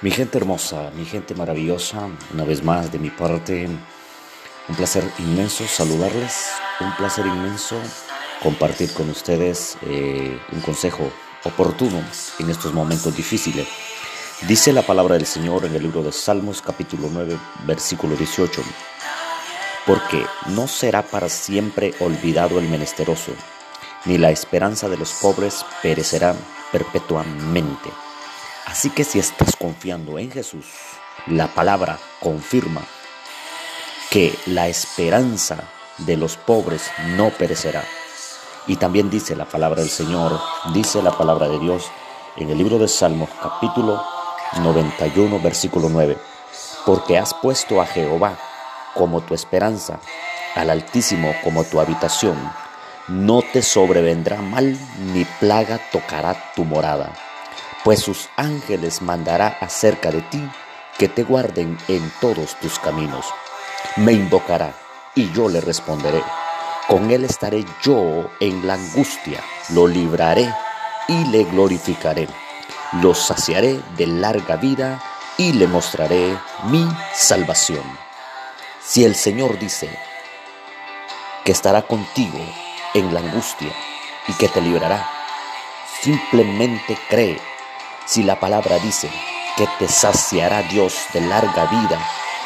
Mi gente hermosa, mi gente maravillosa, una vez más de mi parte, un placer inmenso saludarles, un placer inmenso compartir con ustedes eh, un consejo oportuno en estos momentos difíciles. Dice la palabra del Señor en el libro de Salmos capítulo 9 versículo 18, porque no será para siempre olvidado el menesteroso, ni la esperanza de los pobres perecerá perpetuamente. Así que si estás confiando en Jesús, la palabra confirma que la esperanza de los pobres no perecerá. Y también dice la palabra del Señor, dice la palabra de Dios en el libro de Salmos capítulo 91 versículo 9, porque has puesto a Jehová como tu esperanza, al Altísimo como tu habitación, no te sobrevendrá mal ni plaga tocará tu morada pues sus ángeles mandará acerca de ti que te guarden en todos tus caminos. Me invocará y yo le responderé. Con él estaré yo en la angustia, lo libraré y le glorificaré. Lo saciaré de larga vida y le mostraré mi salvación. Si el Señor dice que estará contigo en la angustia y que te librará, simplemente cree si la palabra dice que te saciará Dios de larga vida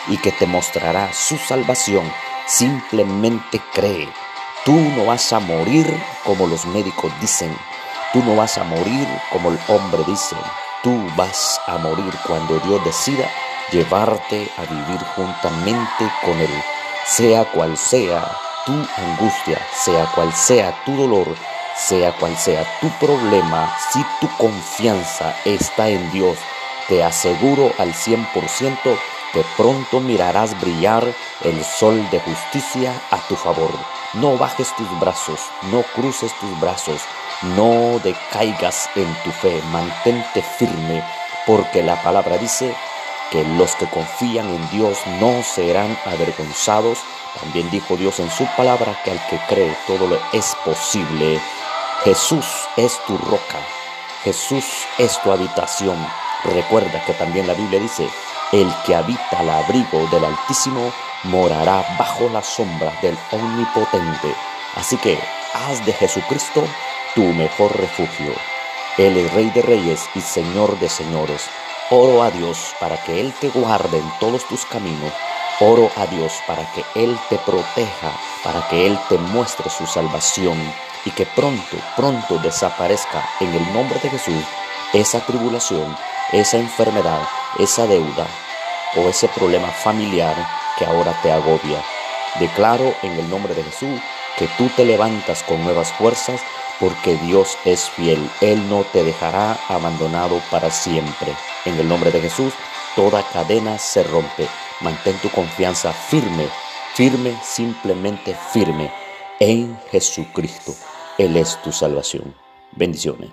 y que te mostrará su salvación, simplemente cree. Tú no vas a morir como los médicos dicen. Tú no vas a morir como el hombre dice. Tú vas a morir cuando Dios decida llevarte a vivir juntamente con Él. Sea cual sea tu angustia, sea cual sea tu dolor, sea cual sea tu problema, si tu confianza está en Dios, te aseguro al 100% que pronto mirarás brillar el sol de justicia a tu favor. No bajes tus brazos, no cruces tus brazos, no decaigas en tu fe, mantente firme, porque la palabra dice que los que confían en Dios no serán avergonzados. También dijo Dios en su palabra que al que cree todo lo es posible. Jesús es tu roca, Jesús es tu habitación. Recuerda que también la Biblia dice, el que habita al abrigo del Altísimo morará bajo la sombra del Omnipotente. Así que haz de Jesucristo tu mejor refugio. Él es Rey de Reyes y Señor de Señores. Oro a Dios para que Él te guarde en todos tus caminos. Oro a Dios para que Él te proteja, para que Él te muestre su salvación y que pronto, pronto desaparezca en el nombre de Jesús esa tribulación, esa enfermedad, esa deuda o ese problema familiar que ahora te agobia. Declaro en el nombre de Jesús que tú te levantas con nuevas fuerzas porque Dios es fiel. Él no te dejará abandonado para siempre. En el nombre de Jesús, toda cadena se rompe. Mantén tu confianza firme, firme, simplemente firme en Jesucristo. Él es tu salvación. Bendiciones.